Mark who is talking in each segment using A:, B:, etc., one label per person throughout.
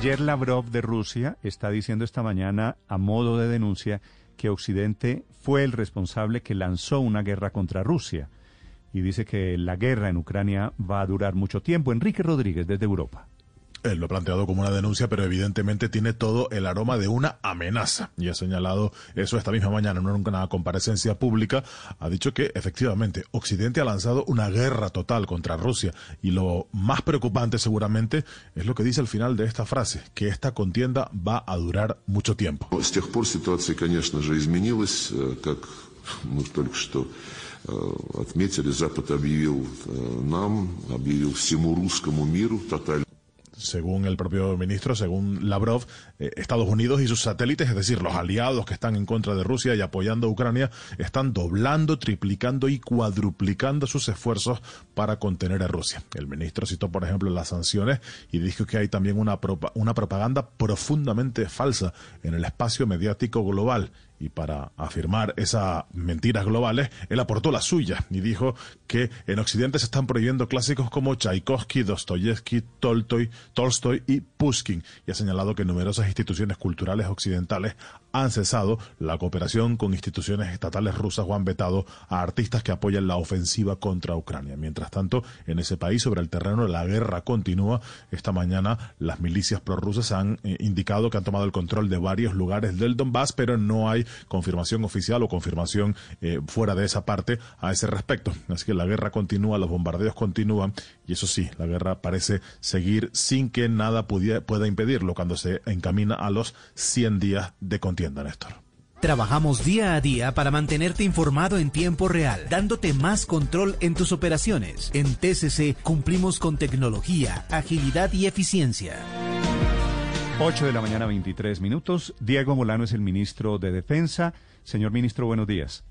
A: Sergei Lavrov de Rusia está diciendo esta mañana, a modo de denuncia, que Occidente fue el responsable que lanzó una guerra contra Rusia. Y dice que la guerra en Ucrania va a durar mucho tiempo. Enrique Rodríguez, desde Europa.
B: Él lo ha planteado como una denuncia, pero evidentemente tiene todo el aroma de una amenaza. Y ha señalado eso esta misma mañana en una comparecencia pública. Ha dicho que efectivamente Occidente ha lanzado una guerra total contra Rusia. Y lo más preocupante seguramente es lo que dice al final de esta frase, que esta contienda va a durar mucho tiempo.
C: отметили, Запад объявил нам, объявил всему русскому миру тотальную
B: según el propio ministro, según Lavrov, eh, Estados Unidos y sus satélites, es decir, los aliados que están en contra de Rusia y apoyando a Ucrania, están doblando, triplicando y cuadruplicando sus esfuerzos para contener a Rusia. El ministro citó, por ejemplo, las sanciones y dijo que hay también una, una propaganda profundamente falsa en el espacio mediático global y para afirmar esas mentiras globales, él aportó la suya y dijo que en Occidente se están prohibiendo clásicos como Tchaikovsky, Dostoyevsky, Tolstoy, Tolstoy y Pushkin y ha señalado que numerosas instituciones culturales occidentales han cesado la cooperación con instituciones estatales rusas o han vetado a artistas que apoyan la ofensiva contra Ucrania. Mientras tanto, en ese país, sobre el terreno, la guerra continúa. Esta mañana las milicias prorrusas han eh, indicado que han tomado el control de varios lugares del Donbass, pero no hay confirmación oficial o confirmación eh, fuera de esa parte a ese respecto. Así que la guerra continúa, los bombardeos continúan y eso sí, la guerra parece seguir sin que nada pueda impedirlo cuando se encamina a los 100 días de Néstor.
D: Trabajamos día a día para mantenerte informado en tiempo real, dándote más control en tus operaciones. En TCC cumplimos con tecnología, agilidad y eficiencia.
A: 8 de la mañana, 23 minutos. Diego Molano es el ministro de Defensa. Señor ministro, buenos días.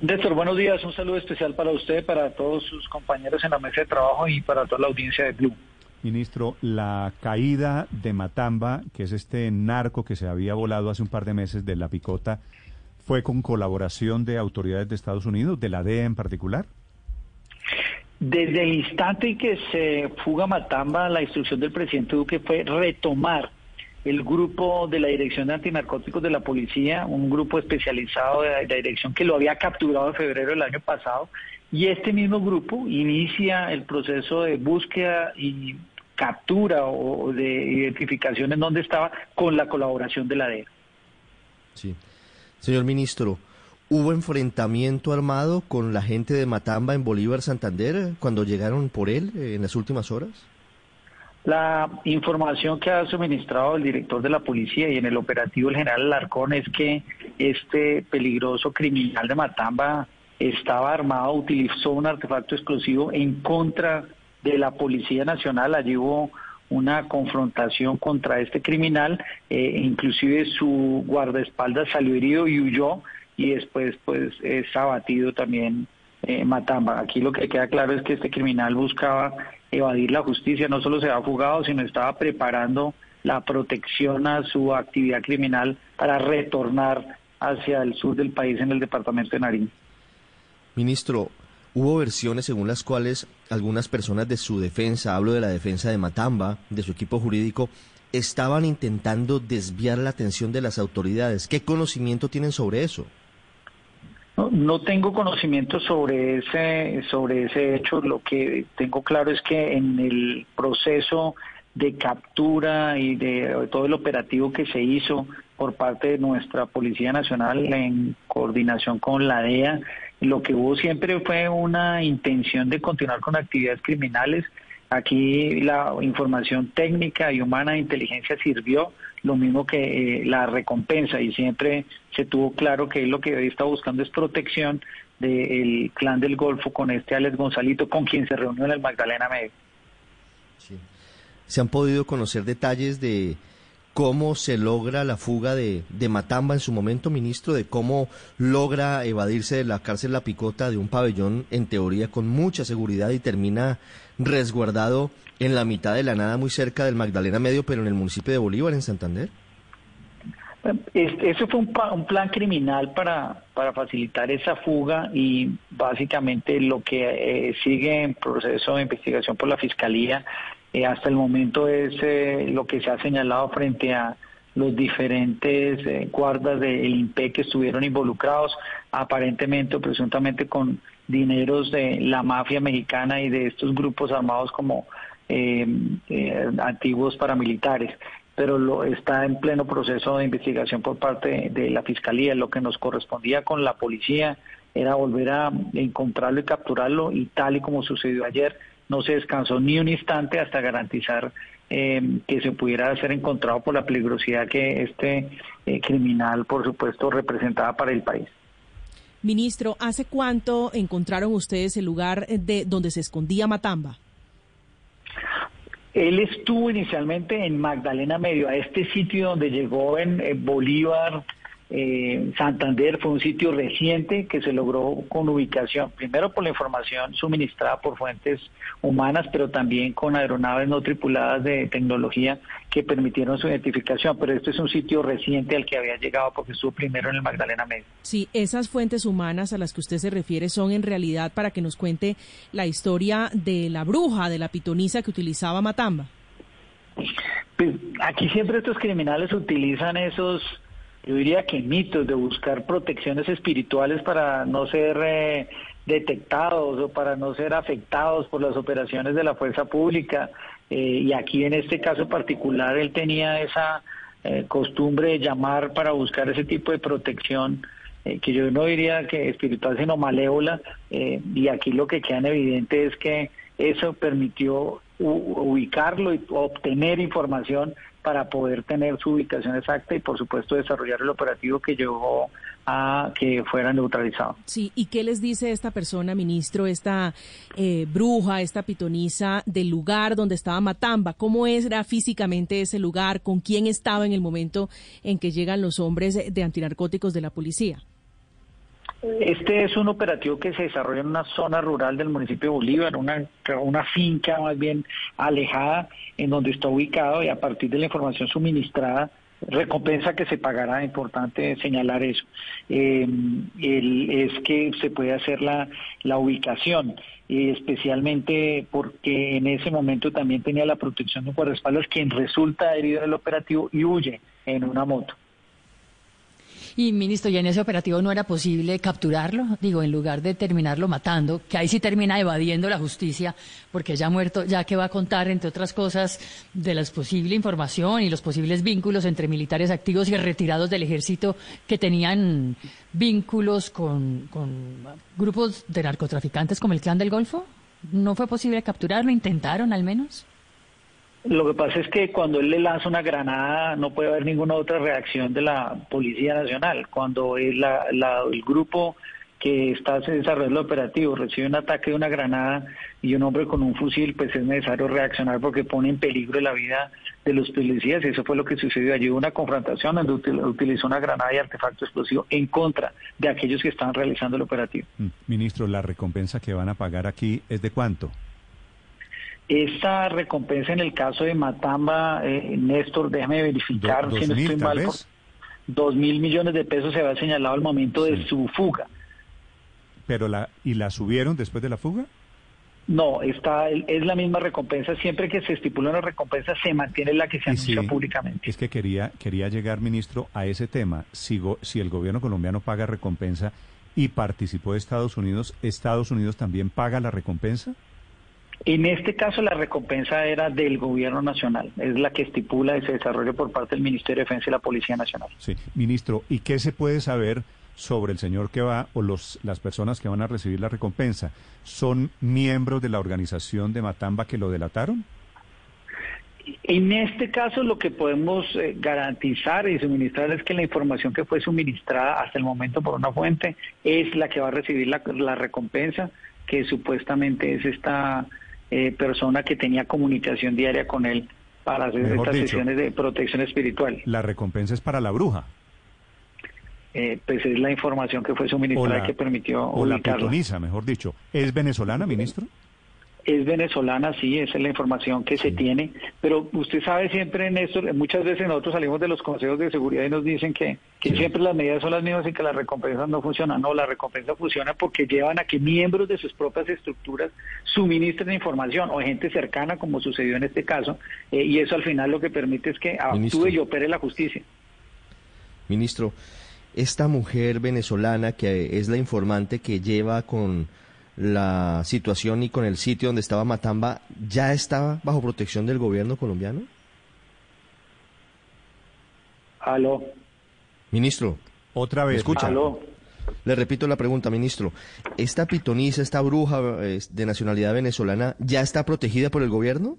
E: Néstor, buenos días. Un saludo especial para usted, para todos sus compañeros en la mesa de trabajo y para toda la audiencia de Blue.
A: Ministro, la caída de Matamba, que es este narco que se había volado hace un par de meses de la picota, ¿fue con colaboración de autoridades de Estados Unidos, de la DEA en particular?
E: Desde el instante en que se fuga Matamba, la instrucción del presidente Duque fue retomar el grupo de la Dirección de Antinarcóticos de la Policía, un grupo especializado de la dirección que lo había capturado en febrero del año pasado, y este mismo grupo inicia el proceso de búsqueda y captura o de identificación en donde estaba con la colaboración de la DEA.
F: Sí. Señor ministro, ¿Hubo enfrentamiento armado con la gente de Matamba en Bolívar, Santander, cuando llegaron por él eh, en las últimas horas?
E: La información que ha suministrado el director de la policía y en el operativo el general Larcón es que este peligroso criminal de Matamba estaba armado, utilizó un artefacto explosivo en contra de la Policía Nacional. Allí hubo una confrontación contra este criminal, eh, inclusive su guardaespaldas salió herido y huyó y después pues es abatido también eh, Matamba. Aquí lo que queda claro es que este criminal buscaba evadir la justicia, no solo se ha fugado, sino estaba preparando la protección a su actividad criminal para retornar hacia el sur del país en el departamento de Nariño.
F: Ministro, hubo versiones según las cuales algunas personas de su defensa, hablo de la defensa de Matamba, de su equipo jurídico, estaban intentando desviar la atención de las autoridades. ¿Qué conocimiento tienen sobre eso?
E: No, tengo conocimiento sobre ese, sobre ese hecho. Lo que tengo claro es que en el proceso de captura y de, todo el operativo que se hizo por parte de nuestra Policía Nacional en coordinación con la DEA, lo que hubo siempre fue una intención de continuar con actividades criminales. Aquí la información técnica y humana de inteligencia sirvió lo mismo que eh, la recompensa y siempre se tuvo claro que lo que hoy está buscando es protección del clan del Golfo con este Alex Gonzalito, con quien se reunió en el Magdalena Medio.
F: ¿Se han podido conocer detalles de cómo se logra la fuga de, de, Matamba en su momento, ministro, de cómo logra evadirse de la cárcel La Picota de un pabellón, en teoría, con mucha seguridad y termina resguardado en la mitad de la nada, muy cerca del Magdalena Medio, pero en el municipio de Bolívar, en Santander?
E: Eso fue un, plan criminal para, para facilitar esa fuga y básicamente lo que eh, sigue en proceso de investigación por la Fiscalía eh, hasta el momento es eh, lo que se ha señalado frente a los diferentes eh, guardas del INPE que estuvieron involucrados, aparentemente o presuntamente con dineros de la mafia mexicana y de estos grupos armados como antiguos paramilitares pero lo, está en pleno proceso de investigación por parte de la Fiscalía. Lo que nos correspondía con la policía era volver a encontrarlo y capturarlo y tal y como sucedió ayer, no se descansó ni un instante hasta garantizar eh, que se pudiera ser encontrado por la peligrosidad que este eh, criminal, por supuesto, representaba para el país.
G: Ministro, ¿hace cuánto encontraron ustedes el lugar de donde se escondía Matamba?
E: Él estuvo inicialmente en Magdalena Medio, a este sitio donde llegó en Bolívar, eh, Santander fue un sitio reciente que se logró con ubicación, primero por la información suministrada por fuentes humanas, pero también con aeronaves no tripuladas de tecnología que permitieron su identificación. Pero este es un sitio reciente al que había llegado porque estuvo primero en el Magdalena Medio.
G: Sí, esas fuentes humanas a las que usted se refiere son en realidad para que nos cuente la historia de la bruja, de la pitonisa que utilizaba Matamba.
E: Pues aquí siempre estos criminales utilizan esos yo diría que mitos de buscar protecciones espirituales para no ser eh, detectados o para no ser afectados por las operaciones de la fuerza pública. Eh, y aquí en este caso particular él tenía esa eh, costumbre de llamar para buscar ese tipo de protección que yo no diría que espiritual sino malévola y aquí lo que queda en evidente es que eso permitió ubicarlo y obtener información para poder tener su ubicación exacta y por supuesto desarrollar el operativo que llevó a que fuera neutralizado.
G: Sí, ¿y qué les dice esta persona, ministro, esta eh, bruja, esta pitonisa del lugar donde estaba Matamba? ¿Cómo era físicamente ese lugar? ¿Con quién estaba en el momento en que llegan los hombres de antinarcóticos de la policía?
E: Este es un operativo que se desarrolla en una zona rural del municipio de Bolívar, una, una finca más bien alejada en donde está ubicado y a partir de la información suministrada, recompensa que se pagará, importante señalar eso, eh, es que se puede hacer la, ubicación, especialmente porque en ese momento también tenía la protección de un guardaespaldas quien resulta herido en el operativo y huye en una moto.
H: Y, ministro, ¿y en ese operativo no era posible capturarlo? Digo, en lugar de terminarlo matando, que ahí sí termina evadiendo la justicia, porque ya muerto, ya que va a contar, entre otras cosas, de la posible información y los posibles vínculos entre militares activos y retirados del ejército que tenían vínculos con, con grupos de narcotraficantes como el Clan del Golfo. ¿No fue posible capturarlo? ¿Intentaron al menos?
E: Lo que pasa es que cuando él le lanza una granada no puede haber ninguna otra reacción de la Policía Nacional. Cuando el, grupo que está desarrollando el operativo recibe un ataque de una granada y un hombre con un fusil, pues es necesario reaccionar porque pone en peligro la vida de los policías. Y eso fue lo que sucedió allí. Una confrontación donde utilizó una granada y artefacto explosivo en contra de aquellos que estaban realizando el operativo. Mm,
A: ministro, ¿la recompensa que van a pagar aquí es de cuánto?
E: Esta recompensa en el caso de Matamba, eh, Néstor, déjame verificar si no estoy mal. Dos mil millones de pesos se había señalado al momento de su fuga.
A: Pero la y la subieron después de la fuga.
E: No, está es la misma recompensa. Siempre que se estipula una recompensa se mantiene la que se anuncia públicamente.
A: Es que quería quería llegar, ministro, a ese tema. Si, si el gobierno colombiano paga recompensa y participó de Estados Unidos, ¿Estados Unidos también paga la recompensa?
E: En este caso la recompensa era del gobierno nacional, es la que estipula ese desarrollo por parte del Ministerio de Defensa y la Policía Nacional.
A: Sí, ministro, ¿y qué se puede saber sobre el señor que va o los, las personas que van a recibir la recompensa? ¿Son miembros de la organización de Matamba que lo delataron?
E: En este caso lo que podemos eh, garantizar y suministrar es que la información que fue suministrada hasta el momento por una fuente es la que va a recibir la, la recompensa, que supuestamente es esta eh, persona que tenía comunicación diaria con él para hacer estas sesiones de protección espiritual.
A: La recompensa es para la bruja.
E: Eh, pues es la información que fue suministrada que permitió
A: o la pitoniza, mejor dicho. ¿Es venezolana, ministro?
E: Es venezolana, sí, esa es la información que se tiene, pero usted sabe siempre, Néstor, muchas veces nosotros salimos de los consejos de seguridad y nos dicen que, que siempre las medidas son las mismas y que las recompensas no funcionan. No, la recompensa funciona porque llevan a que miembros de sus propias estructuras suministren información o gente cercana, como sucedió en este caso, eh, y eso al final lo que permite es que actúe y opere la justicia.
F: Ministro, esta mujer venezolana que es la informante que lleva con la situación y con el sitio donde estaba Matamba, ¿ya estaba bajo protección del gobierno colombiano?
E: Aló.
F: Ministro.
A: Otra vez.
F: escucha?
E: Aló.
F: Le repito la pregunta, ministro. ¿Esta pitonisa, esta bruja de nacionalidad venezolana, ya está protegida por el gobierno?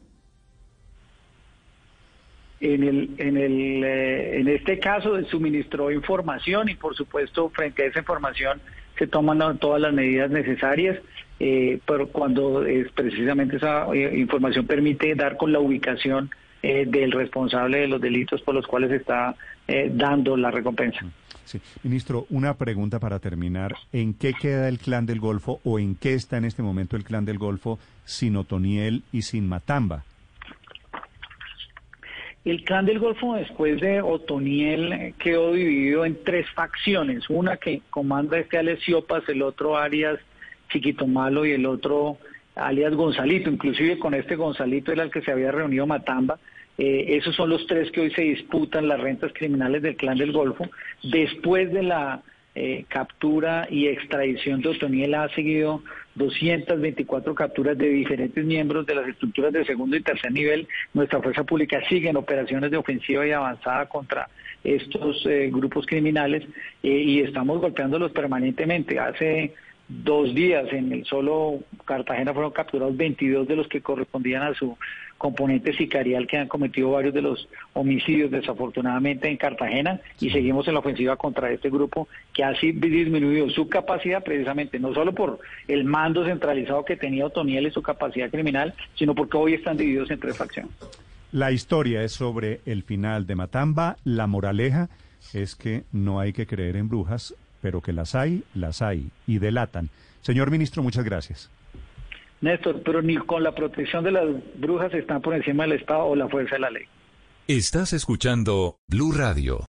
E: En, el, en, el, eh, en este caso suministró información y por supuesto frente a esa información se toman todas las medidas necesarias, eh, pero cuando es precisamente esa eh, información permite dar con la ubicación eh, del responsable de los delitos por los cuales está dando la recompensa.
A: Sí. Ministro, una pregunta para terminar. ¿En qué queda el Clan del Golfo o en qué está en este momento el Clan del Golfo sin Otoniel y sin Matamba?
E: El clan del Golfo después de Otoniel quedó dividido en tres facciones, una que comanda este Siopas, el otro alias Chiquito Malo y el otro alias Gonzalito, inclusive con este Gonzalito era el que se había reunido Matamba. Eh, esos son los tres que hoy se disputan las rentas criminales del clan del Golfo. Después de la eh, captura y extradición de Otoniel ha seguido 224 capturas de diferentes miembros de las estructuras de segundo y tercer nivel. Nuestra fuerza pública sigue en operaciones de ofensiva y avanzada contra estos eh, grupos criminales eh, y estamos golpeándolos permanentemente. Hace dos días en el solo Cartagena fueron capturados 22 de los que correspondían a su componente sicarial que han cometido varios de los homicidios desafortunadamente en Cartagena y seguimos en la ofensiva contra este grupo que ha disminuido su capacidad precisamente no solo por el mando centralizado que tenía Otoniel y su capacidad criminal, sino porque hoy están divididos en tres facciones.
A: La historia es sobre el final de Matamba, la moraleja es que no hay que creer en brujas, pero que las hay, las hay y delatan. Señor ministro, muchas gracias.
E: Néstor, pero ni con la protección de las brujas están por encima del Estado o la fuerza de la ley.
I: Estás escuchando Blue Radio.